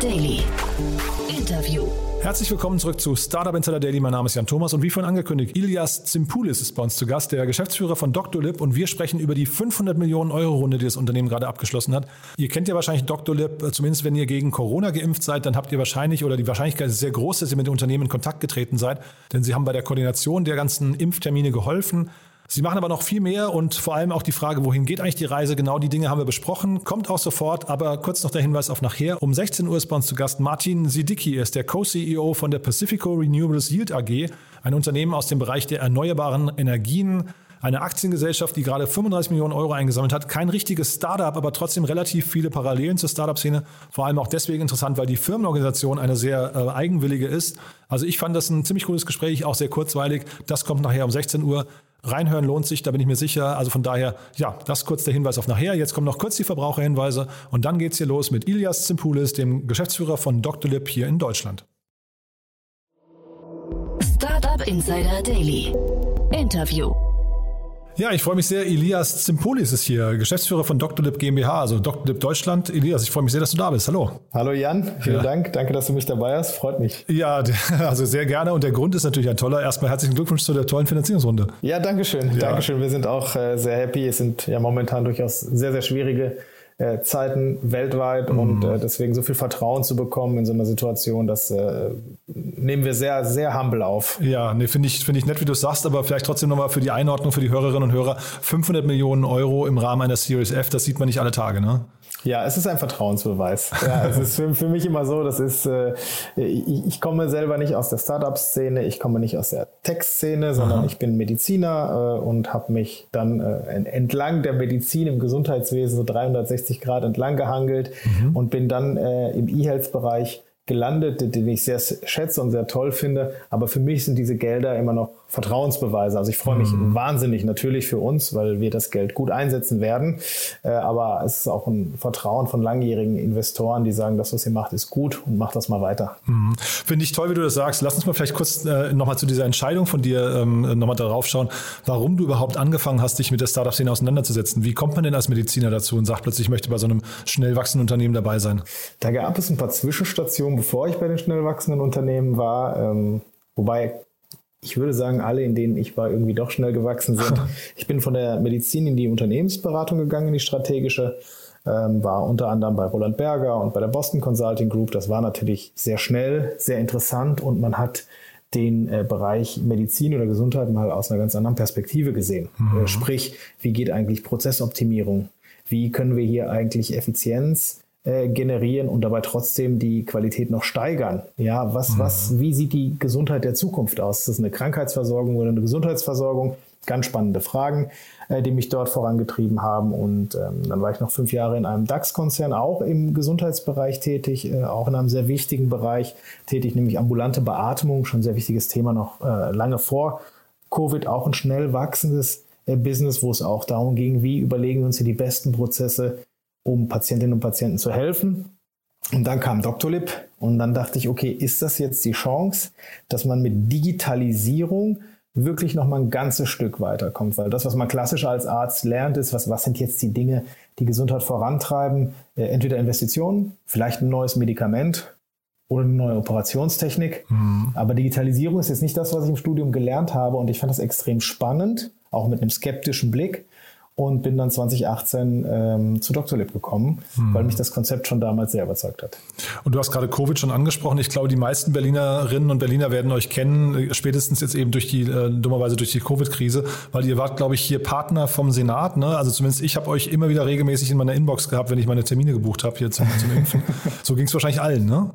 Daily. Interview. Herzlich willkommen zurück zu Startup Insider Daily. Mein Name ist Jan Thomas und wie vorhin angekündigt, Ilias Zimpoulis ist bei uns zu Gast, der Geschäftsführer von Doctolib und wir sprechen über die 500 Millionen Euro Runde, die das Unternehmen gerade abgeschlossen hat. Ihr kennt ja wahrscheinlich Doctolib, äh, zumindest wenn ihr gegen Corona geimpft seid, dann habt ihr wahrscheinlich oder die Wahrscheinlichkeit ist sehr groß, dass ihr mit dem Unternehmen in Kontakt getreten seid, denn sie haben bei der Koordination der ganzen Impftermine geholfen. Sie machen aber noch viel mehr und vor allem auch die Frage, wohin geht eigentlich die Reise? Genau die Dinge haben wir besprochen. Kommt auch sofort, aber kurz noch der Hinweis auf nachher. Um 16 Uhr ist bei uns zu Gast Martin Sidicki. Er ist der Co-CEO von der Pacifico Renewables Yield AG, ein Unternehmen aus dem Bereich der erneuerbaren Energien. Eine Aktiengesellschaft, die gerade 35 Millionen Euro eingesammelt hat. Kein richtiges Startup, aber trotzdem relativ viele Parallelen zur Startup-Szene. Vor allem auch deswegen interessant, weil die Firmenorganisation eine sehr äh, eigenwillige ist. Also ich fand das ein ziemlich cooles Gespräch, auch sehr kurzweilig. Das kommt nachher um 16 Uhr. Reinhören lohnt sich, da bin ich mir sicher. Also von daher, ja, das kurz der Hinweis auf nachher. Jetzt kommen noch kurz die Verbraucherhinweise und dann geht's hier los mit Ilias Zimpoulis, dem Geschäftsführer von Dr. Lip hier in Deutschland. Startup Insider Daily. Interview. Ja, ich freue mich sehr. Elias Zimpolis ist hier, Geschäftsführer von Dr. Lip GmbH, also Dr. Lip Deutschland. Elias, ich freue mich sehr, dass du da bist. Hallo. Hallo Jan, vielen ja. Dank. Danke, dass du mich dabei hast. Freut mich. Ja, also sehr gerne. Und der Grund ist natürlich ein toller. Erstmal herzlichen Glückwunsch zu der tollen Finanzierungsrunde. Ja, Dankeschön. Ja. Dankeschön. Wir sind auch äh, sehr happy. Es sind ja momentan durchaus sehr, sehr schwierige äh, Zeiten weltweit mhm. und äh, deswegen so viel Vertrauen zu bekommen in so einer Situation, das nehmen wir sehr, sehr humble auf. Ja, nee, finde ich, finde ich nett, wie du es sagst, aber vielleicht trotzdem nochmal für die Einordnung für die Hörerinnen und Hörer. 500 Millionen Euro im Rahmen einer Series F, das sieht man nicht alle Tage, ne? Ja, es ist ein Vertrauensbeweis. Ja, es ist für, für mich immer so, das ist, äh, ich, ich komme selber nicht aus der Startup-Szene, ich komme nicht aus der Tech-Szene, sondern Aha. ich bin Mediziner äh, und habe mich dann äh, entlang der Medizin im Gesundheitswesen so 360 Grad entlang gehangelt mhm. und bin dann äh, im E-Health-Bereich gelandet, den ich sehr schätze und sehr toll finde. Aber für mich sind diese Gelder immer noch Vertrauensbeweise. Also ich freue mich mhm. wahnsinnig natürlich für uns, weil wir das Geld gut einsetzen werden. Äh, aber es ist auch ein Vertrauen von langjährigen Investoren, die sagen, das, was ihr macht, ist gut und macht das mal weiter. Mhm. Finde ich toll, wie du das sagst. Lass uns mal vielleicht kurz äh, nochmal zu dieser Entscheidung von dir ähm, nochmal darauf schauen, warum du überhaupt angefangen hast, dich mit der Startup-Szene auseinanderzusetzen. Wie kommt man denn als Mediziner dazu und sagt plötzlich, ich möchte bei so einem schnell wachsenden Unternehmen dabei sein? Da gab es ein paar Zwischenstationen, bevor ich bei den schnell wachsenden Unternehmen war. Ähm, wobei ich würde sagen, alle, in denen ich war, irgendwie doch schnell gewachsen sind. Ich bin von der Medizin in die Unternehmensberatung gegangen, in die strategische, ähm, war unter anderem bei Roland Berger und bei der Boston Consulting Group. Das war natürlich sehr schnell, sehr interessant und man hat den äh, Bereich Medizin oder Gesundheit mal aus einer ganz anderen Perspektive gesehen. Mhm. Äh, sprich, wie geht eigentlich Prozessoptimierung? Wie können wir hier eigentlich Effizienz äh, generieren und dabei trotzdem die Qualität noch steigern. Ja, was, mhm. was, wie sieht die Gesundheit der Zukunft aus? Ist das eine Krankheitsversorgung oder eine Gesundheitsversorgung? Ganz spannende Fragen, äh, die mich dort vorangetrieben haben. Und ähm, dann war ich noch fünf Jahre in einem DAX-Konzern, auch im Gesundheitsbereich tätig, äh, auch in einem sehr wichtigen Bereich tätig, nämlich ambulante Beatmung, schon ein sehr wichtiges Thema noch äh, lange vor Covid, auch ein schnell wachsendes äh, Business, wo es auch darum ging, wie überlegen wir uns hier die besten Prozesse um Patientinnen und Patienten zu helfen. Und dann kam Doctolib und dann dachte ich, okay, ist das jetzt die Chance, dass man mit Digitalisierung wirklich noch mal ein ganzes Stück weiterkommt? Weil das, was man klassisch als Arzt lernt, ist, was, was sind jetzt die Dinge, die Gesundheit vorantreiben? Äh, entweder Investitionen, vielleicht ein neues Medikament oder eine neue Operationstechnik. Mhm. Aber Digitalisierung ist jetzt nicht das, was ich im Studium gelernt habe und ich fand das extrem spannend, auch mit einem skeptischen Blick und bin dann 2018 ähm, zu Dr. Lib gekommen, hm. weil mich das Konzept schon damals sehr überzeugt hat. Und du hast gerade Covid schon angesprochen. Ich glaube, die meisten Berlinerinnen und Berliner werden euch kennen, äh, spätestens jetzt eben durch die, äh, dummerweise durch die Covid-Krise, weil ihr wart, glaube ich, hier Partner vom Senat. Ne? Also zumindest ich habe euch immer wieder regelmäßig in meiner Inbox gehabt, wenn ich meine Termine gebucht habe hier zum, zum Impfen. so ging es wahrscheinlich allen, ne?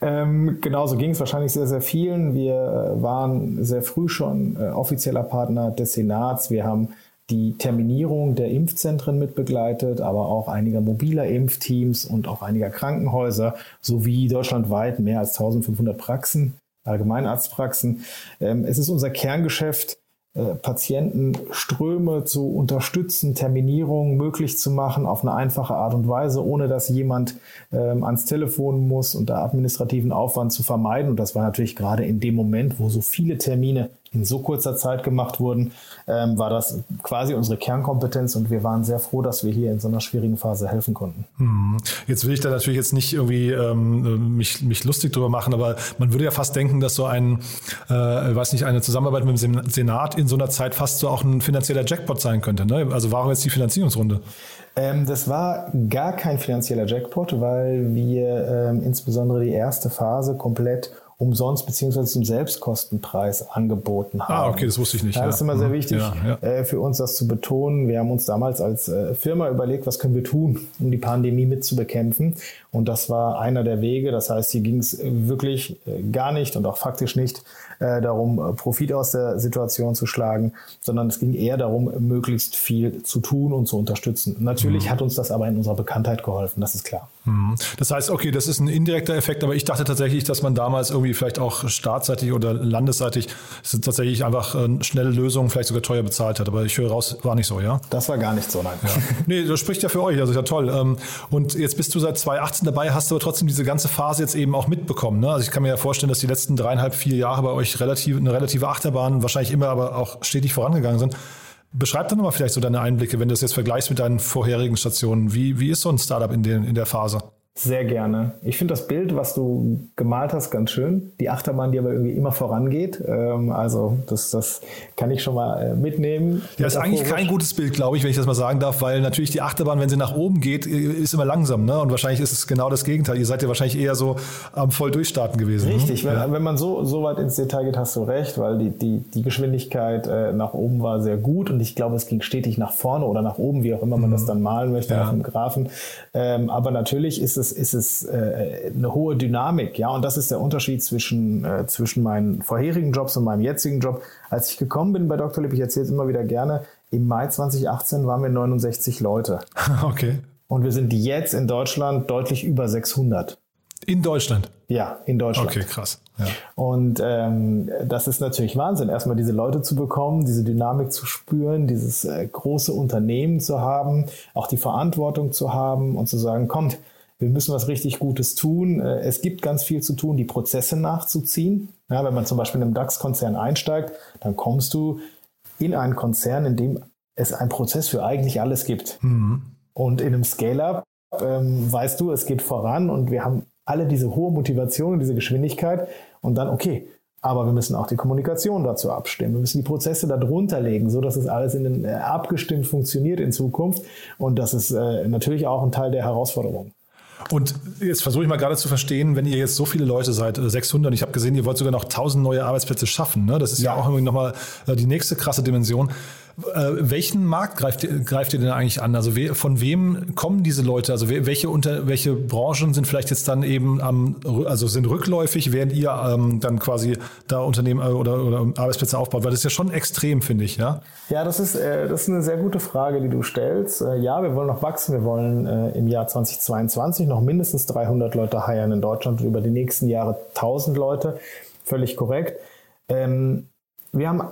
Ähm, genau, so ging es wahrscheinlich sehr, sehr vielen. Wir äh, waren sehr früh schon äh, offizieller Partner des Senats. Wir haben die Terminierung der Impfzentren mitbegleitet, aber auch einiger mobiler Impfteams und auch einiger Krankenhäuser sowie deutschlandweit mehr als 1500 Praxen, Allgemeinarztpraxen. Ähm, es ist unser Kerngeschäft, äh, Patientenströme zu unterstützen, Terminierungen möglich zu machen auf eine einfache Art und Weise, ohne dass jemand ähm, ans Telefon muss und da administrativen Aufwand zu vermeiden. Und das war natürlich gerade in dem Moment, wo so viele Termine in so kurzer Zeit gemacht wurden, ähm, war das quasi unsere Kernkompetenz und wir waren sehr froh, dass wir hier in so einer schwierigen Phase helfen konnten. Mhm. Jetzt will ich da natürlich jetzt nicht irgendwie ähm, mich, mich lustig drüber machen, aber man würde ja fast denken, dass so ein, äh, weiß nicht, eine Zusammenarbeit mit dem Senat in so einer Zeit fast so auch ein finanzieller Jackpot sein könnte. Ne? Also warum jetzt die Finanzierungsrunde? Ähm, das war gar kein finanzieller Jackpot, weil wir ähm, insbesondere die erste Phase komplett umsonst beziehungsweise zum Selbstkostenpreis angeboten ah, haben. Ah, okay, das wusste ich nicht. Ja, das ist immer sehr mhm. wichtig ja, ja. Äh, für uns, das zu betonen. Wir haben uns damals als äh, Firma überlegt, was können wir tun, um die Pandemie mitzubekämpfen. Und das war einer der Wege. Das heißt, hier ging es wirklich äh, gar nicht und auch faktisch nicht darum, Profit aus der Situation zu schlagen, sondern es ging eher darum, möglichst viel zu tun und zu unterstützen. Natürlich mhm. hat uns das aber in unserer Bekanntheit geholfen, das ist klar. Mhm. Das heißt, okay, das ist ein indirekter Effekt, aber ich dachte tatsächlich, dass man damals irgendwie vielleicht auch staatsseitig oder landesseitig tatsächlich einfach äh, schnelle Lösungen vielleicht sogar teuer bezahlt hat. Aber ich höre raus, war nicht so, ja? Das war gar nicht so, nein. Ja. Nee, das spricht ja für euch, also ist ja toll. Ähm, und jetzt bist du seit 2018 dabei, hast du aber trotzdem diese ganze Phase jetzt eben auch mitbekommen. Ne? Also ich kann mir ja vorstellen, dass die letzten dreieinhalb, vier Jahre bei euch relativ, eine relative Achterbahn wahrscheinlich immer aber auch stetig vorangegangen sind. Beschreib doch nochmal vielleicht so deine Einblicke, wenn du das jetzt vergleichst mit deinen vorherigen Stationen. Wie, wie ist so ein Startup in, den, in der Phase? Sehr gerne. Ich finde das Bild, was du gemalt hast, ganz schön. Die Achterbahn, die aber irgendwie immer vorangeht. Ähm, also das, das kann ich schon mal äh, mitnehmen. Ja, ist eigentlich kein gutes Bild, glaube ich, wenn ich das mal sagen darf, weil natürlich die Achterbahn, wenn sie nach oben geht, ist immer langsam. Ne? Und wahrscheinlich ist es genau das Gegenteil. Ihr seid ja wahrscheinlich eher so am voll durchstarten gewesen. Ne? Richtig. Ne? Wenn, ja. wenn, man so, so weit ins Detail geht, hast du recht, weil die, die, die Geschwindigkeit äh, nach oben war sehr gut und ich glaube, es ging stetig nach vorne oder nach oben, wie auch immer man mhm. das dann malen möchte ja. auf dem Graphen. Ähm, aber natürlich ist es es, ist es äh, eine hohe Dynamik, ja, und das ist der Unterschied zwischen, äh, zwischen meinen vorherigen Jobs und meinem jetzigen Job. Als ich gekommen bin bei Dr. Lipp, ich erzähle es immer wieder gerne, im Mai 2018 waren wir 69 Leute. Okay. Und wir sind jetzt in Deutschland deutlich über 600. In Deutschland? Ja, in Deutschland. Okay, krass. Ja. Und ähm, das ist natürlich Wahnsinn, erstmal diese Leute zu bekommen, diese Dynamik zu spüren, dieses äh, große Unternehmen zu haben, auch die Verantwortung zu haben und zu sagen, kommt, wir müssen was richtig Gutes tun. Äh, es gibt ganz viel zu tun, die Prozesse nachzuziehen. Ja, wenn man zum Beispiel in einem DAX-Konzern einsteigt, dann kommst du in einen Konzern, in dem es einen Prozess für eigentlich alles gibt. Mhm. Und in einem Scale-up ähm, weißt du, es geht voran und wir haben alle diese hohe Motivation und diese Geschwindigkeit und dann, okay, aber wir müssen auch die Kommunikation dazu abstimmen. Wir müssen die Prozesse darunter legen, so dass es alles in den, äh, abgestimmt funktioniert in Zukunft. Und das ist äh, natürlich auch ein Teil der Herausforderung. Und jetzt versuche ich mal gerade zu verstehen, wenn ihr jetzt so viele Leute seid, 600, äh, ich habe gesehen, ihr wollt sogar noch 1000 neue Arbeitsplätze schaffen. Ne? Das ist ja, ja auch irgendwie nochmal äh, die nächste krasse Dimension. Äh, welchen Markt greift, greift ihr denn eigentlich an? Also we, von wem kommen diese Leute? Also welche, unter, welche Branchen sind vielleicht jetzt dann eben am, also sind rückläufig, während ihr ähm, dann quasi da Unternehmen äh, oder, oder Arbeitsplätze aufbaut? Weil das ist ja schon extrem, finde ich, ja? Ja, das ist, äh, das ist eine sehr gute Frage, die du stellst. Äh, ja, wir wollen noch wachsen. Wir wollen äh, im Jahr 2022 noch mindestens 300 Leute heiern in Deutschland und über die nächsten Jahre 1000 Leute. Völlig korrekt. Ähm, wir haben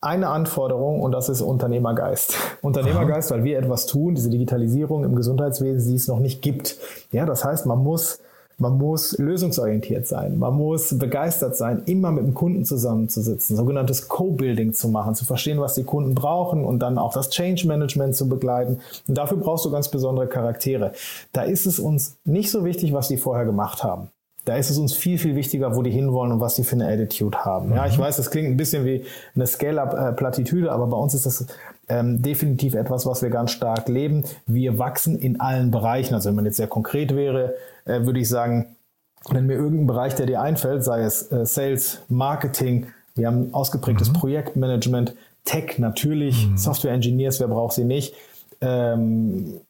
eine Anforderung und das ist Unternehmergeist. Unternehmergeist, weil wir etwas tun, diese Digitalisierung im Gesundheitswesen, die es noch nicht gibt. Ja, das heißt, man muss man muss lösungsorientiert sein. Man muss begeistert sein, immer mit dem Kunden zusammenzusitzen, sogenanntes Co-Building zu machen, zu verstehen, was die Kunden brauchen und dann auch das Change Management zu begleiten. Und dafür brauchst du ganz besondere Charaktere. Da ist es uns nicht so wichtig, was die vorher gemacht haben da ist es uns viel, viel wichtiger, wo die hinwollen und was die für eine Attitude haben. Ja, ich mhm. weiß, das klingt ein bisschen wie eine Scale-up-Plattitüde, aber bei uns ist das ähm, definitiv etwas, was wir ganz stark leben. Wir wachsen in allen Bereichen. Also wenn man jetzt sehr konkret wäre, äh, würde ich sagen, wenn mir irgendein Bereich, der dir einfällt, sei es äh, Sales, Marketing, wir haben ausgeprägtes mhm. Projektmanagement, Tech natürlich, mhm. Software Engineers, wer braucht sie nicht? Ähm,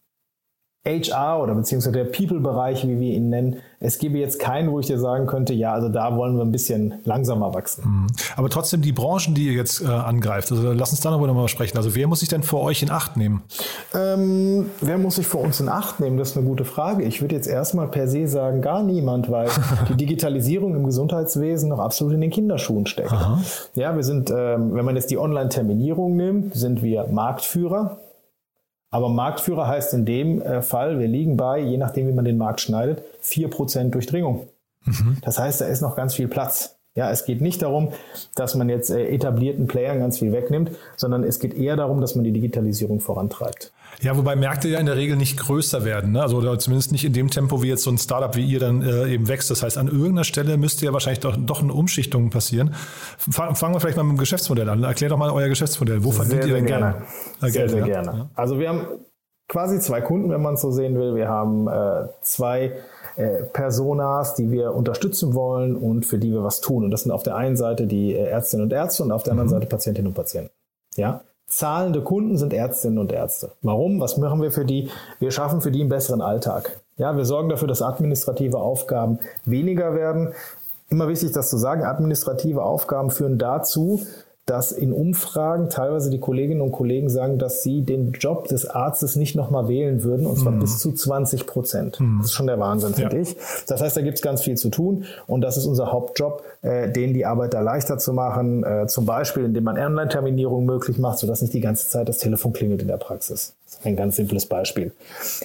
HR oder beziehungsweise der People-Bereich, wie wir ihn nennen, es gäbe jetzt keinen, wo ich dir sagen könnte, ja, also da wollen wir ein bisschen langsamer wachsen. Mhm. Aber trotzdem die Branchen, die ihr jetzt äh, angreift, also lass uns da noch mal sprechen. Also wer muss sich denn vor euch in Acht nehmen? Ähm, wer muss sich vor uns in Acht nehmen? Das ist eine gute Frage. Ich würde jetzt erstmal per se sagen, gar niemand, weil die Digitalisierung im Gesundheitswesen noch absolut in den Kinderschuhen steckt. Aha. Ja, wir sind, ähm, wenn man jetzt die Online-Terminierung nimmt, sind wir Marktführer. Aber Marktführer heißt in dem äh, Fall, wir liegen bei, je nachdem wie man den Markt schneidet, 4% Durchdringung. Mhm. Das heißt, da ist noch ganz viel Platz. Ja, es geht nicht darum, dass man jetzt äh, etablierten Playern ganz viel wegnimmt, sondern es geht eher darum, dass man die Digitalisierung vorantreibt. Ja, wobei Märkte ja in der Regel nicht größer werden, ne? also oder zumindest nicht in dem Tempo, wie jetzt so ein Startup wie ihr dann äh, eben wächst. Das heißt, an irgendeiner Stelle müsste ja wahrscheinlich doch, doch eine Umschichtung passieren. Fangen wir vielleicht mal mit dem Geschäftsmodell an. Erklär doch mal euer Geschäftsmodell. Wo verdient ihr denn gerne? Geld? Sehr, sehr ja? gerne. Also wir haben quasi zwei Kunden, wenn man es so sehen will. Wir haben äh, zwei äh, Personas, die wir unterstützen wollen und für die wir was tun. Und das sind auf der einen Seite die äh, Ärztinnen und Ärzte und auf der anderen mhm. Seite Patientinnen und Patienten. Ja, zahlende Kunden sind Ärztinnen und Ärzte. Warum? Was machen wir für die? Wir schaffen für die einen besseren Alltag. Ja, wir sorgen dafür, dass administrative Aufgaben weniger werden. Immer wichtig, das zu sagen. Administrative Aufgaben führen dazu, dass in Umfragen teilweise die Kolleginnen und Kollegen sagen, dass sie den Job des Arztes nicht nochmal wählen würden, und zwar mhm. bis zu 20 Prozent. Mhm. Das ist schon der Wahnsinn, finde ja. ich. Das heißt, da gibt es ganz viel zu tun und das ist unser Hauptjob, äh, denen die Arbeit da leichter zu machen, äh, zum Beispiel indem man Online-Terminierung möglich macht, sodass nicht die ganze Zeit das Telefon klingelt in der Praxis. Ein ganz simples Beispiel.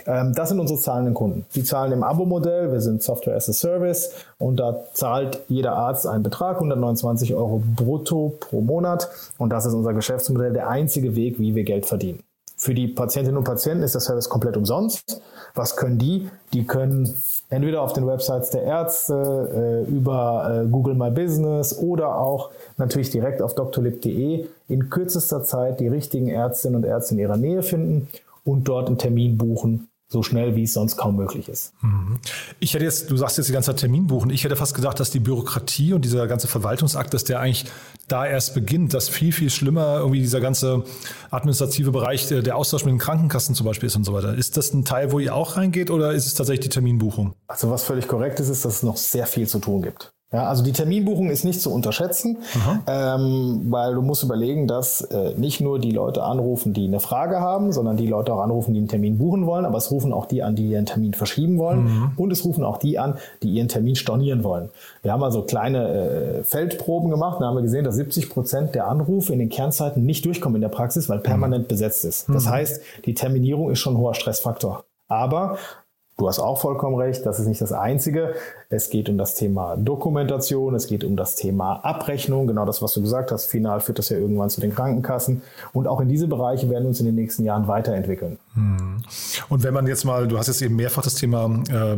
Ähm, das sind unsere zahlenden Kunden. Die zahlen im Abo-Modell, wir sind Software as a Service und da zahlt jeder Arzt einen Betrag, 129 Euro brutto pro Monat und das ist unser Geschäftsmodell, der einzige Weg, wie wir Geld verdienen. Für die Patientinnen und Patienten ist der Service komplett umsonst. Was können die? Die können entweder auf den Websites der Ärzte, äh, über äh, Google My Business oder auch natürlich direkt auf drlib.de in kürzester Zeit die richtigen Ärztinnen und Ärzte in ihrer Nähe finden und dort einen Termin buchen so schnell, wie es sonst kaum möglich ist. Mhm. Ich hätte jetzt, du sagst jetzt die ganze Zeit Termin buchen. Ich hätte fast gedacht, dass die Bürokratie und dieser ganze Verwaltungsakt, dass der eigentlich da erst beginnt, dass viel, viel schlimmer irgendwie dieser ganze administrative Bereich, der, der Austausch mit den Krankenkassen zum Beispiel ist und so weiter. Ist das ein Teil, wo ihr auch reingeht oder ist es tatsächlich die Terminbuchung? Also was völlig korrekt ist, ist, dass es noch sehr viel zu tun gibt. Ja, also die Terminbuchung ist nicht zu unterschätzen, ähm, weil du musst überlegen, dass äh, nicht nur die Leute anrufen, die eine Frage haben, sondern die Leute auch anrufen, die einen Termin buchen wollen, aber es rufen auch die an, die ihren Termin verschieben wollen mhm. und es rufen auch die an, die ihren Termin stornieren wollen. Wir haben also kleine äh, Feldproben gemacht, da haben wir gesehen, dass 70 Prozent der Anrufe in den Kernzeiten nicht durchkommen in der Praxis, weil permanent mhm. besetzt ist. Das mhm. heißt, die Terminierung ist schon ein hoher Stressfaktor. Aber Du hast auch vollkommen recht, das ist nicht das Einzige. Es geht um das Thema Dokumentation, es geht um das Thema Abrechnung, genau das, was du gesagt hast. Final führt das ja irgendwann zu den Krankenkassen. Und auch in diese Bereiche werden wir uns in den nächsten Jahren weiterentwickeln. Hm. Und wenn man jetzt mal, du hast jetzt eben mehrfach das Thema, äh,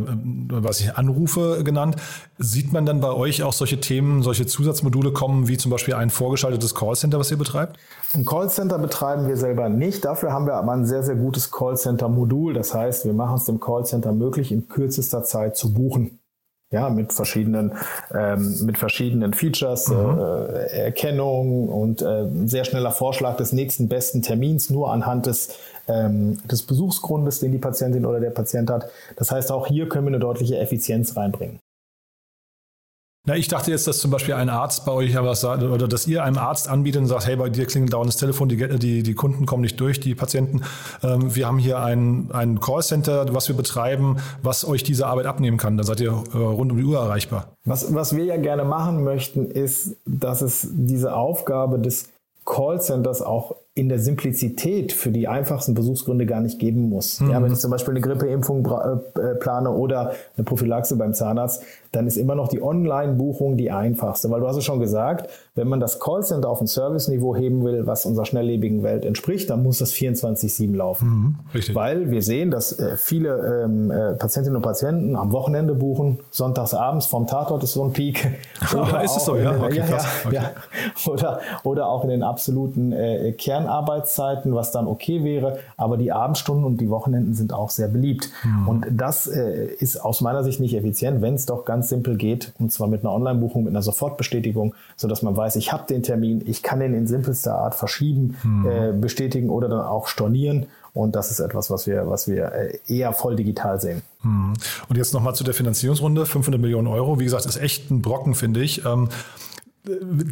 was ich Anrufe genannt, sieht man dann bei euch auch solche Themen, solche Zusatzmodule kommen, wie zum Beispiel ein vorgeschaltetes Callcenter, was ihr betreibt? Ein Callcenter betreiben wir selber nicht. Dafür haben wir aber ein sehr, sehr gutes Callcenter-Modul. Das heißt, wir machen es dem Callcenter möglich, in kürzester Zeit zu buchen. Ja, mit verschiedenen, ähm, mit verschiedenen Features, mhm. äh, Erkennung und äh, sehr schneller Vorschlag des nächsten besten Termins nur anhand des, ähm, des Besuchsgrundes, den die Patientin oder der Patient hat. Das heißt, auch hier können wir eine deutliche Effizienz reinbringen. Na, ich dachte jetzt, dass zum Beispiel ein Arzt bei euch was sagt, oder dass ihr einem Arzt anbietet und sagt, hey, bei dir klingelt dauernd das Telefon, die, die, die Kunden kommen nicht durch, die Patienten. Ähm, wir haben hier ein, ein Callcenter, was wir betreiben, was euch diese Arbeit abnehmen kann. Dann seid ihr äh, rund um die Uhr erreichbar. Was, was wir ja gerne machen möchten, ist, dass es diese Aufgabe des Callcenters auch in der Simplizität für die einfachsten Besuchsgründe gar nicht geben muss. Mhm. Ja, wenn ich zum Beispiel eine Grippeimpfung äh, plane oder eine Prophylaxe beim Zahnarzt, dann ist immer noch die Online-Buchung die einfachste. Weil du hast es schon gesagt, wenn man das Callcenter auf ein Service-Niveau heben will, was unserer schnelllebigen Welt entspricht, dann muss das 24-7 laufen. Mhm, richtig. Weil wir sehen, dass äh, viele ähm, äh, Patientinnen und Patienten am Wochenende buchen, sonntags abends vom Tatort ist so ein Peak. Oder ist es so, ja? Okay, ja, ja, okay. ja. Oder, oder auch in den absoluten äh, Kernarbeitszeiten, was dann okay wäre. Aber die Abendstunden und die Wochenenden sind auch sehr beliebt. Mhm. Und das äh, ist aus meiner Sicht nicht effizient, wenn es doch ganz ganz simpel geht, und zwar mit einer Online-Buchung, mit einer Sofortbestätigung, sodass man weiß, ich habe den Termin, ich kann den in simpelster Art verschieben, mhm. äh, bestätigen oder dann auch stornieren. Und das ist etwas, was wir, was wir äh, eher voll digital sehen. Mhm. Und jetzt nochmal zu der Finanzierungsrunde, 500 Millionen Euro. Wie gesagt, ist echt ein Brocken, finde ich.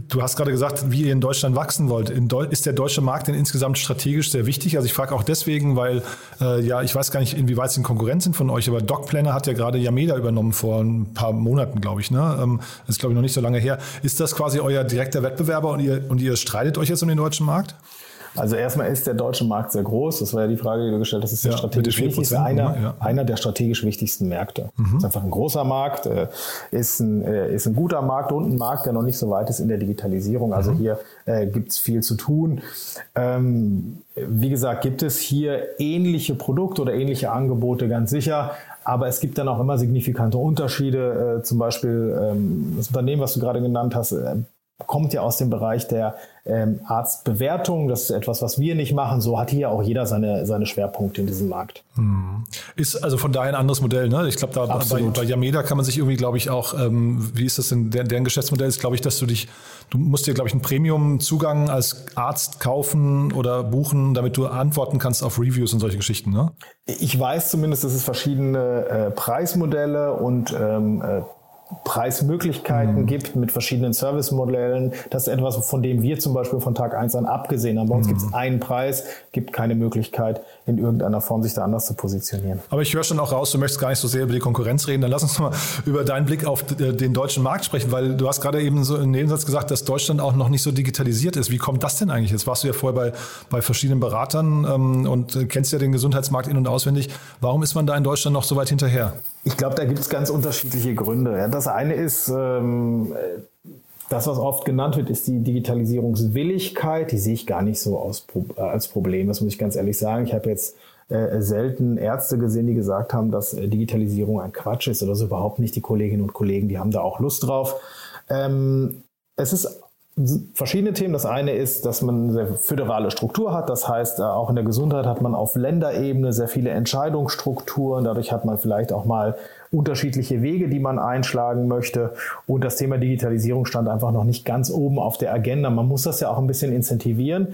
Du hast gerade gesagt, wie ihr in Deutschland wachsen wollt. Ist der deutsche Markt denn insgesamt strategisch sehr wichtig? Also ich frage auch deswegen, weil äh, ja, ich weiß gar nicht, inwieweit sie in Konkurrenz sind von euch, aber DocPlanner hat ja gerade Yameda übernommen vor ein paar Monaten, glaube ich. Ne? Ähm, das ist, glaube ich, noch nicht so lange her. Ist das quasi euer direkter Wettbewerber und ihr, und ihr streitet euch jetzt um den deutschen Markt? Also erstmal ist der deutsche Markt sehr groß. Das war ja die Frage, die du gestellt hast. Ist der ja, strategisch wichtigste, einer, ja. einer der strategisch wichtigsten Märkte. Mhm. Ist einfach ein großer Markt, äh, ist ein, äh, ist ein guter Markt und ein Markt, der noch nicht so weit ist in der Digitalisierung. Also mhm. hier äh, gibt es viel zu tun. Ähm, wie gesagt, gibt es hier ähnliche Produkte oder ähnliche Angebote ganz sicher. Aber es gibt dann auch immer signifikante Unterschiede. Äh, zum Beispiel ähm, das Unternehmen, was du gerade genannt hast, äh, kommt ja aus dem Bereich der ähm, Arztbewertung. Das ist etwas, was wir nicht machen. So hat hier auch jeder seine, seine Schwerpunkte in diesem Markt. Hm. Ist also von daher ein anderes Modell. Ne? Ich glaube, da bei, bei Yameda kann man sich irgendwie, glaube ich, auch, ähm, wie ist das denn, deren, deren Geschäftsmodell ist, glaube ich, dass du dich, du musst dir, glaube ich, einen Premium-Zugang als Arzt kaufen oder buchen, damit du antworten kannst auf Reviews und solche Geschichten. Ne? Ich weiß zumindest, dass es verschiedene äh, Preismodelle und ähm, äh, Preismöglichkeiten mhm. gibt mit verschiedenen Servicemodellen. Das ist etwas, von dem wir zum Beispiel von Tag eins an abgesehen haben. Bei uns mhm. gibt es einen Preis, gibt keine Möglichkeit, in irgendeiner Form sich da anders zu positionieren. Aber ich höre schon auch raus, du möchtest gar nicht so sehr über die Konkurrenz reden. Dann lass uns mal über deinen Blick auf den deutschen Markt sprechen, weil du hast gerade eben so im Nebensatz gesagt, dass Deutschland auch noch nicht so digitalisiert ist. Wie kommt das denn eigentlich? Jetzt warst du ja vorher bei, bei verschiedenen Beratern ähm, und kennst ja den Gesundheitsmarkt in- und auswendig. Warum ist man da in Deutschland noch so weit hinterher? Ich glaube, da gibt es ganz unterschiedliche Gründe. Ja, das eine ist, ähm, das, was oft genannt wird, ist die Digitalisierungswilligkeit. Die sehe ich gar nicht so aus, äh, als Problem. Das muss ich ganz ehrlich sagen. Ich habe jetzt äh, selten Ärzte gesehen, die gesagt haben, dass äh, Digitalisierung ein Quatsch ist oder so überhaupt nicht. Die Kolleginnen und Kollegen, die haben da auch Lust drauf. Ähm, es ist verschiedene Themen. Das eine ist, dass man eine föderale Struktur hat. Das heißt, äh, auch in der Gesundheit hat man auf Länderebene sehr viele Entscheidungsstrukturen. Dadurch hat man vielleicht auch mal unterschiedliche Wege, die man einschlagen möchte. Und das Thema Digitalisierung stand einfach noch nicht ganz oben auf der Agenda. Man muss das ja auch ein bisschen incentivieren.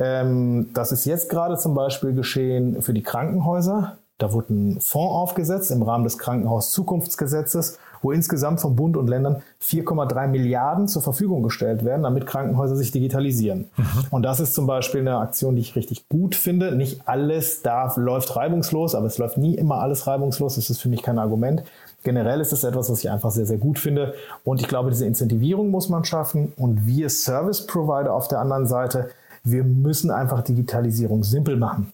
Ähm, das ist jetzt gerade zum Beispiel geschehen für die Krankenhäuser. Da wurde ein Fonds aufgesetzt im Rahmen des Krankenhaus-Zukunftsgesetzes wo insgesamt vom Bund und Ländern 4,3 Milliarden zur Verfügung gestellt werden, damit Krankenhäuser sich digitalisieren. Mhm. Und das ist zum Beispiel eine Aktion, die ich richtig gut finde. Nicht alles da läuft reibungslos, aber es läuft nie immer alles reibungslos. Das ist für mich kein Argument. Generell ist es etwas, was ich einfach sehr, sehr gut finde. Und ich glaube, diese Incentivierung muss man schaffen. Und wir Service Provider auf der anderen Seite, wir müssen einfach Digitalisierung simpel machen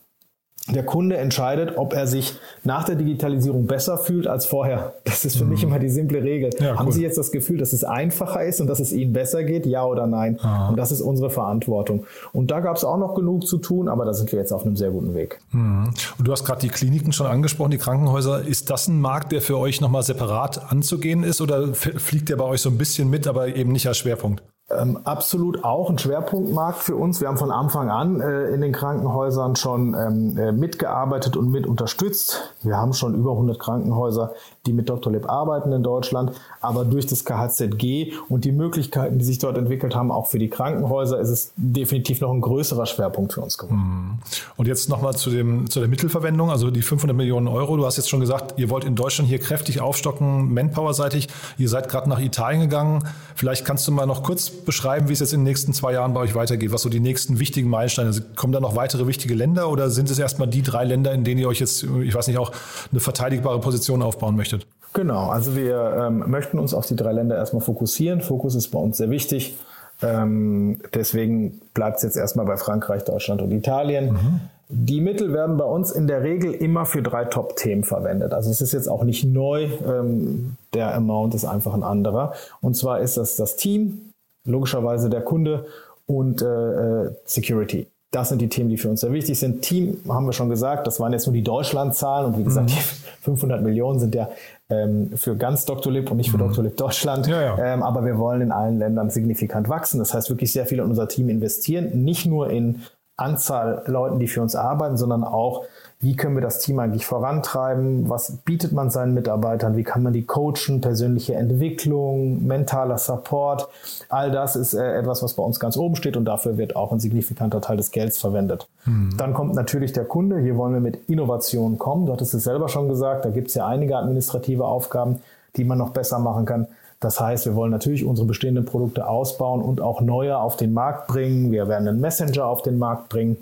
der Kunde entscheidet, ob er sich nach der Digitalisierung besser fühlt als vorher. Das ist für mhm. mich immer die simple Regel. Ja, cool. Haben Sie jetzt das Gefühl, dass es einfacher ist und dass es Ihnen besser geht? Ja oder nein? Aha. Und das ist unsere Verantwortung. Und da gab es auch noch genug zu tun, aber da sind wir jetzt auf einem sehr guten Weg. Mhm. Und du hast gerade die Kliniken schon angesprochen, die Krankenhäuser. Ist das ein Markt, der für euch nochmal separat anzugehen ist oder fliegt der bei euch so ein bisschen mit, aber eben nicht als Schwerpunkt? Ähm, absolut auch ein Schwerpunktmarkt für uns. Wir haben von Anfang an äh, in den Krankenhäusern schon ähm, äh, mitgearbeitet und mit unterstützt. Wir haben schon über 100 Krankenhäuser, die mit Dr. Lib arbeiten in Deutschland. Aber durch das KHZG und die Möglichkeiten, die sich dort entwickelt haben, auch für die Krankenhäuser, ist es definitiv noch ein größerer Schwerpunkt für uns geworden. Mhm. Und jetzt nochmal zu, zu der Mittelverwendung, also die 500 Millionen Euro. Du hast jetzt schon gesagt, ihr wollt in Deutschland hier kräftig aufstocken, Manpower-seitig. Ihr seid gerade nach Italien gegangen. Vielleicht kannst du mal noch kurz beschreiben, wie es jetzt in den nächsten zwei Jahren bei euch weitergeht, was so die nächsten wichtigen Meilensteine sind. Kommen da noch weitere wichtige Länder oder sind es erstmal die drei Länder, in denen ihr euch jetzt, ich weiß nicht, auch eine verteidigbare Position aufbauen möchtet? Genau, also wir ähm, möchten uns auf die drei Länder erstmal fokussieren. Fokus ist bei uns sehr wichtig. Ähm, deswegen bleibt es jetzt erstmal bei Frankreich, Deutschland und Italien. Mhm. Die Mittel werden bei uns in der Regel immer für drei Top-Themen verwendet. Also es ist jetzt auch nicht neu. Ähm, der Amount ist einfach ein anderer. Und zwar ist das das Team, logischerweise der Kunde und äh, äh Security. Das sind die Themen, die für uns sehr wichtig sind. Team haben wir schon gesagt, das waren jetzt nur die Deutschland-Zahlen und wie gesagt, mhm. die 500 Millionen sind ja ähm, für ganz Dr. Lib und nicht für mhm. Dr. Lib Deutschland. Ja, ja. Ähm, aber wir wollen in allen Ländern signifikant wachsen. Das heißt, wirklich sehr viel in unser Team investieren, nicht nur in Anzahl Leuten, die für uns arbeiten, sondern auch wie können wir das Team eigentlich vorantreiben, was bietet man seinen Mitarbeitern, wie kann man die coachen, persönliche Entwicklung, mentaler Support. All das ist äh, etwas, was bei uns ganz oben steht und dafür wird auch ein signifikanter Teil des Gelds verwendet. Mhm. Dann kommt natürlich der Kunde. Hier wollen wir mit Innovation kommen. Du hattest es selber schon gesagt, da gibt es ja einige administrative Aufgaben, die man noch besser machen kann. Das heißt, wir wollen natürlich unsere bestehenden Produkte ausbauen und auch neue auf den Markt bringen. Wir werden einen Messenger auf den Markt bringen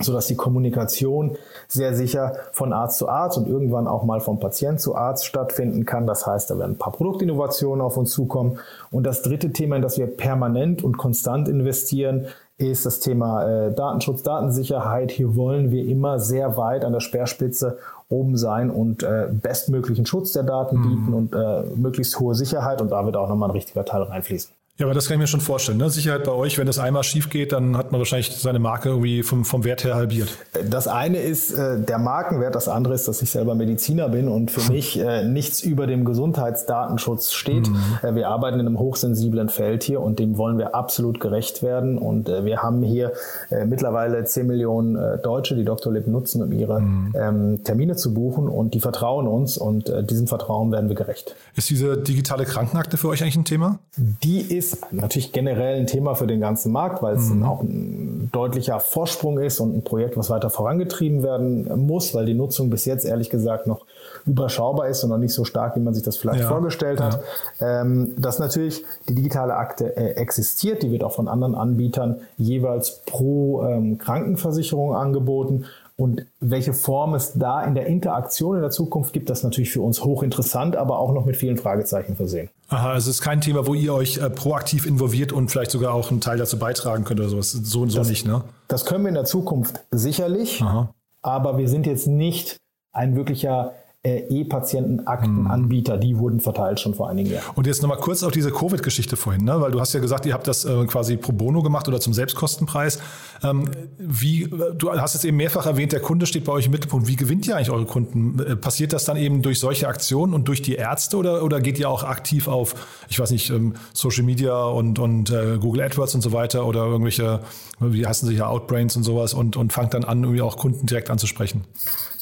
sodass die Kommunikation sehr sicher von Arzt zu Arzt und irgendwann auch mal vom Patient zu Arzt stattfinden kann. Das heißt, da werden ein paar Produktinnovationen auf uns zukommen. Und das dritte Thema, in das wir permanent und konstant investieren, ist das Thema äh, Datenschutz, Datensicherheit. Hier wollen wir immer sehr weit an der Speerspitze oben sein und äh, bestmöglichen Schutz der Daten mhm. bieten und äh, möglichst hohe Sicherheit. Und da wird auch nochmal ein richtiger Teil reinfließen. Ja, aber das kann ich mir schon vorstellen. Ne? Sicherheit bei euch, wenn das einmal schief geht, dann hat man wahrscheinlich seine Marke irgendwie vom, vom Wert her halbiert. Das eine ist äh, der Markenwert, das andere ist, dass ich selber Mediziner bin und für mich äh, nichts über dem Gesundheitsdatenschutz steht. Mhm. Äh, wir arbeiten in einem hochsensiblen Feld hier und dem wollen wir absolut gerecht werden. Und äh, wir haben hier äh, mittlerweile 10 Millionen äh, Deutsche, die Dr. Lib nutzen, um ihre mhm. ähm, Termine zu buchen und die vertrauen uns und diesem Vertrauen werden wir gerecht. Ist diese digitale Krankenakte für euch eigentlich ein Thema? Die ist ist natürlich generell ein Thema für den ganzen Markt, weil es mhm. auch ein deutlicher Vorsprung ist und ein Projekt, was weiter vorangetrieben werden muss, weil die Nutzung bis jetzt ehrlich gesagt noch überschaubar ist und noch nicht so stark, wie man sich das vielleicht ja. vorgestellt hat. Ja. Ähm, dass natürlich die digitale Akte äh, existiert, die wird auch von anderen Anbietern jeweils pro ähm, Krankenversicherung angeboten. Und welche Form es da in der Interaktion in der Zukunft gibt, das ist natürlich für uns hochinteressant, aber auch noch mit vielen Fragezeichen versehen. Aha, also es ist kein Thema, wo ihr euch äh, proaktiv involviert und vielleicht sogar auch einen Teil dazu beitragen könnt oder sowas. So und so das, nicht, ne? Das können wir in der Zukunft sicherlich, Aha. aber wir sind jetzt nicht ein wirklicher E-Patientenaktenanbieter, die wurden verteilt schon vor einigen Jahren. Und jetzt nochmal kurz auf diese Covid-Geschichte vorhin, ne? weil du hast ja gesagt, ihr habt das äh, quasi pro bono gemacht oder zum Selbstkostenpreis. Ähm, wie, du hast es eben mehrfach erwähnt, der Kunde steht bei euch im Mittelpunkt. Wie gewinnt ihr eigentlich eure Kunden? Äh, passiert das dann eben durch solche Aktionen und durch die Ärzte oder, oder geht ihr auch aktiv auf, ich weiß nicht, ähm, Social Media und, und äh, Google AdWords und so weiter oder irgendwelche, wie heißen sie ja, Outbrains und sowas und, und fangt dann an, irgendwie auch Kunden direkt anzusprechen?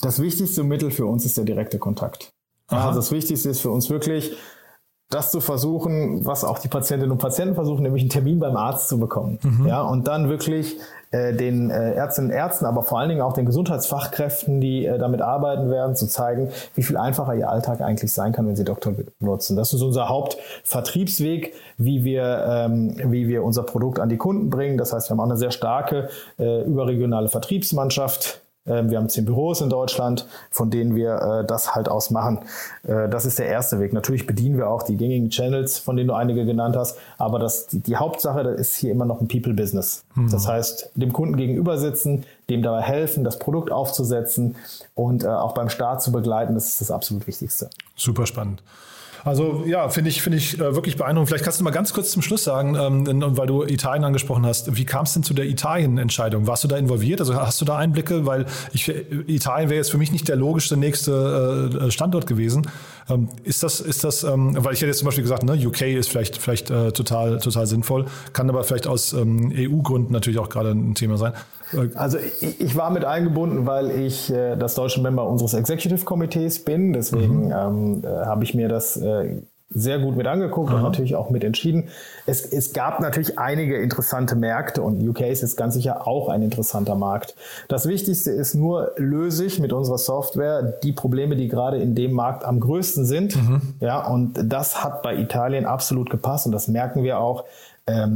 Das wichtigste Mittel für uns ist der direkte Kontakt. Aha. Also das Wichtigste ist für uns wirklich, das zu versuchen, was auch die Patientinnen und Patienten versuchen, nämlich einen Termin beim Arzt zu bekommen. Mhm. Ja, und dann wirklich äh, den äh, Ärztinnen und Ärzten, aber vor allen Dingen auch den Gesundheitsfachkräften, die äh, damit arbeiten werden, zu zeigen, wie viel einfacher ihr Alltag eigentlich sein kann, wenn sie Doktor benutzen. Das ist unser Hauptvertriebsweg, wie wir, ähm, wie wir unser Produkt an die Kunden bringen. Das heißt, wir haben auch eine sehr starke äh, überregionale Vertriebsmannschaft, wir haben zehn Büros in Deutschland, von denen wir äh, das halt aus machen. Äh, das ist der erste Weg. Natürlich bedienen wir auch die gängigen Channels, von denen du einige genannt hast, aber das, die, die Hauptsache das ist hier immer noch ein People-Business. Mhm. Das heißt, dem Kunden gegenüber sitzen, dem dabei helfen, das Produkt aufzusetzen und äh, auch beim Start zu begleiten, das ist das absolut Wichtigste. Super spannend. Also ja, finde ich, finde ich äh, wirklich beeindruckend. Vielleicht kannst du mal ganz kurz zum Schluss sagen, ähm, weil du Italien angesprochen hast, wie kam es denn zu der Italien-Entscheidung? Warst du da involviert? Also hast du da Einblicke? Weil ich, Italien wäre jetzt für mich nicht der logischste nächste äh, Standort gewesen. Ähm, ist das, ist das, ähm, weil ich hätte jetzt zum Beispiel gesagt, ne, UK ist vielleicht, vielleicht äh, total, total sinnvoll, kann aber vielleicht aus ähm, EU-Gründen natürlich auch gerade ein Thema sein. Also ich, ich, war mit eingebunden, weil ich äh, das deutsche Member unseres Executive Komitees bin. Deswegen mhm. ähm, äh, habe ich mir das äh, sehr gut mit angeguckt Aha. und natürlich auch mit entschieden. Es, es gab natürlich einige interessante Märkte und UK ist jetzt ganz sicher auch ein interessanter Markt. Das Wichtigste ist nur, löse ich mit unserer Software die Probleme, die gerade in dem Markt am größten sind. Mhm. Ja, und das hat bei Italien absolut gepasst und das merken wir auch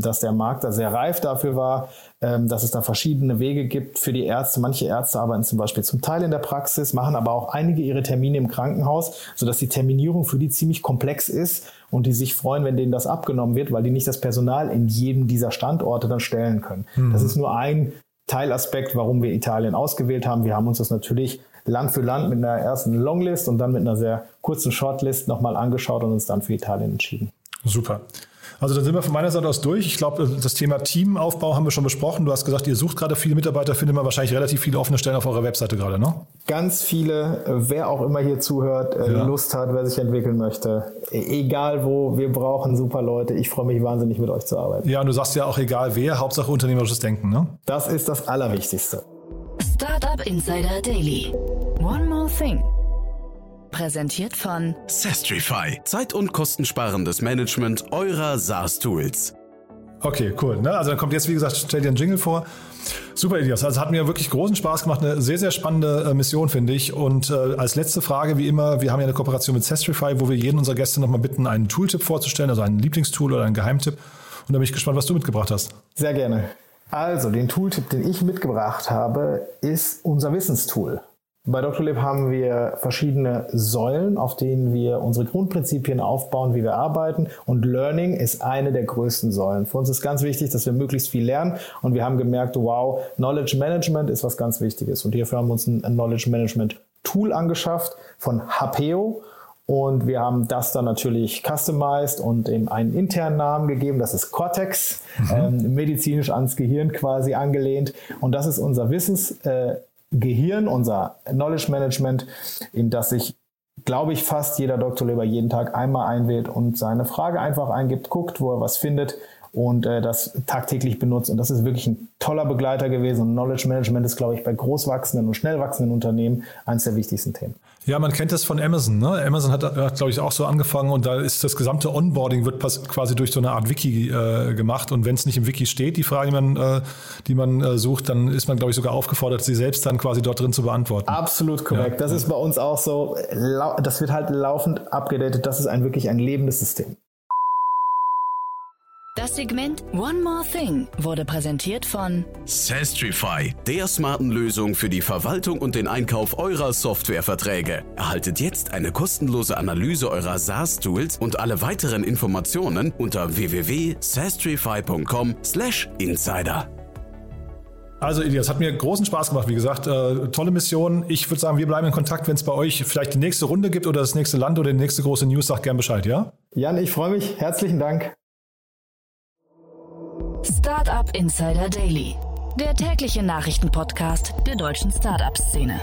dass der Markt da sehr reif dafür war, ähm, dass es da verschiedene Wege gibt für die Ärzte. Manche Ärzte arbeiten zum Beispiel zum Teil in der Praxis, machen aber auch einige ihre Termine im Krankenhaus, sodass die Terminierung für die ziemlich komplex ist und die sich freuen, wenn denen das abgenommen wird, weil die nicht das Personal in jedem dieser Standorte dann stellen können. Mhm. Das ist nur ein Teilaspekt, warum wir Italien ausgewählt haben. Wir haben uns das natürlich Land für Land mit einer ersten Longlist und dann mit einer sehr kurzen Shortlist nochmal angeschaut und uns dann für Italien entschieden. Super. Also dann sind wir von meiner Seite aus durch. Ich glaube, das Thema Teamaufbau haben wir schon besprochen. Du hast gesagt, ihr sucht gerade viele Mitarbeiter, findet man wahrscheinlich relativ viele offene Stellen auf eurer Webseite gerade, ne? Ganz viele, wer auch immer hier zuhört, äh, ja. Lust hat, wer sich entwickeln möchte. E-, egal wo, wir brauchen super Leute. Ich freue mich wahnsinnig, mit euch zu arbeiten. Ja, und du sagst ja auch egal wer, Hauptsache unternehmerisches Denken, ne? Das ist das Allerwichtigste. Startup Insider Daily. One more thing. Präsentiert von Sestrify. Zeit- und kostensparendes Management eurer SaaS-Tools. Okay, cool. Ne? Also dann kommt jetzt, wie gesagt, stell dir einen Jingle vor. Super, Elias. Also hat mir wirklich großen Spaß gemacht. Eine sehr, sehr spannende äh, Mission, finde ich. Und äh, als letzte Frage, wie immer, wir haben ja eine Kooperation mit Sestrify, wo wir jeden unserer Gäste nochmal bitten, einen Tooltip vorzustellen, also einen Lieblingstool oder einen Geheimtipp. Und da bin ich gespannt, was du mitgebracht hast. Sehr gerne. Also, den Tooltip, den ich mitgebracht habe, ist unser Wissenstool. Bei Dr. Lib haben wir verschiedene Säulen, auf denen wir unsere Grundprinzipien aufbauen, wie wir arbeiten. Und Learning ist eine der größten Säulen. Für uns ist ganz wichtig, dass wir möglichst viel lernen. Und wir haben gemerkt, wow, Knowledge Management ist was ganz Wichtiges. Und hierfür haben wir uns ein Knowledge Management Tool angeschafft von Hapeo. Und wir haben das dann natürlich customized und ihm einen internen Namen gegeben. Das ist Cortex, mhm. ähm, medizinisch ans Gehirn quasi angelehnt. Und das ist unser Wissensgehirn, äh, unser Knowledge Management, in das sich, glaube ich, fast jeder Doktorleber jeden Tag einmal einwählt und seine Frage einfach eingibt, guckt, wo er was findet und äh, das tagtäglich benutzt. Und das ist wirklich ein toller Begleiter gewesen. Und Knowledge Management ist, glaube ich, bei großwachsenden und schnell wachsenden Unternehmen eines der wichtigsten Themen. Ja, man kennt das von Amazon. Ne? Amazon hat, hat glaube ich, auch so angefangen und da ist das gesamte Onboarding wird quasi durch so eine Art Wiki äh, gemacht. Und wenn es nicht im Wiki steht, die Frage, die man, äh, die man äh, sucht, dann ist man, glaube ich, sogar aufgefordert, sie selbst dann quasi dort drin zu beantworten. Absolut korrekt. Ja. Das ist bei uns auch so. Das wird halt laufend abgedatet. Das ist ein wirklich ein lebendes System. Das Segment One More Thing wurde präsentiert von Sastrify, der smarten Lösung für die Verwaltung und den Einkauf eurer Softwareverträge. Erhaltet jetzt eine kostenlose Analyse eurer SaaS-Tools und alle weiteren Informationen unter www.sastrify.com/insider. Also Elias, hat mir großen Spaß gemacht. Wie gesagt, äh, tolle Mission. Ich würde sagen, wir bleiben in Kontakt, wenn es bei euch vielleicht die nächste Runde gibt oder das nächste Land oder die nächste große News. Sagt gern Bescheid, ja? Jan, ich freue mich. Herzlichen Dank. Startup Insider Daily, der tägliche Nachrichtenpodcast der deutschen Startup-Szene.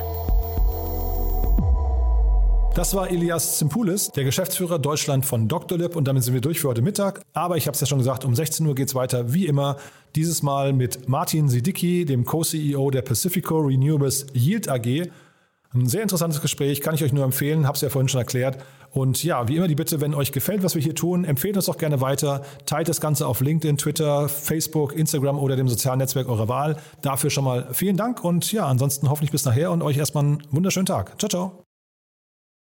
Das war Elias Zimpoulis, der Geschäftsführer Deutschland von Doctolib und damit sind wir durch für heute Mittag. Aber ich habe es ja schon gesagt, um 16 Uhr geht es weiter, wie immer, dieses Mal mit Martin Sidicki, dem Co-CEO der Pacifico Renewables Yield AG. Ein sehr interessantes Gespräch, kann ich euch nur empfehlen, habe es ja vorhin schon erklärt. Und ja, wie immer die Bitte, wenn euch gefällt, was wir hier tun, empfehlt uns doch gerne weiter, teilt das Ganze auf LinkedIn, Twitter, Facebook, Instagram oder dem sozialen Netzwerk eurer Wahl. Dafür schon mal vielen Dank und ja, ansonsten hoffentlich bis nachher und euch erstmal einen wunderschönen Tag. Ciao, ciao.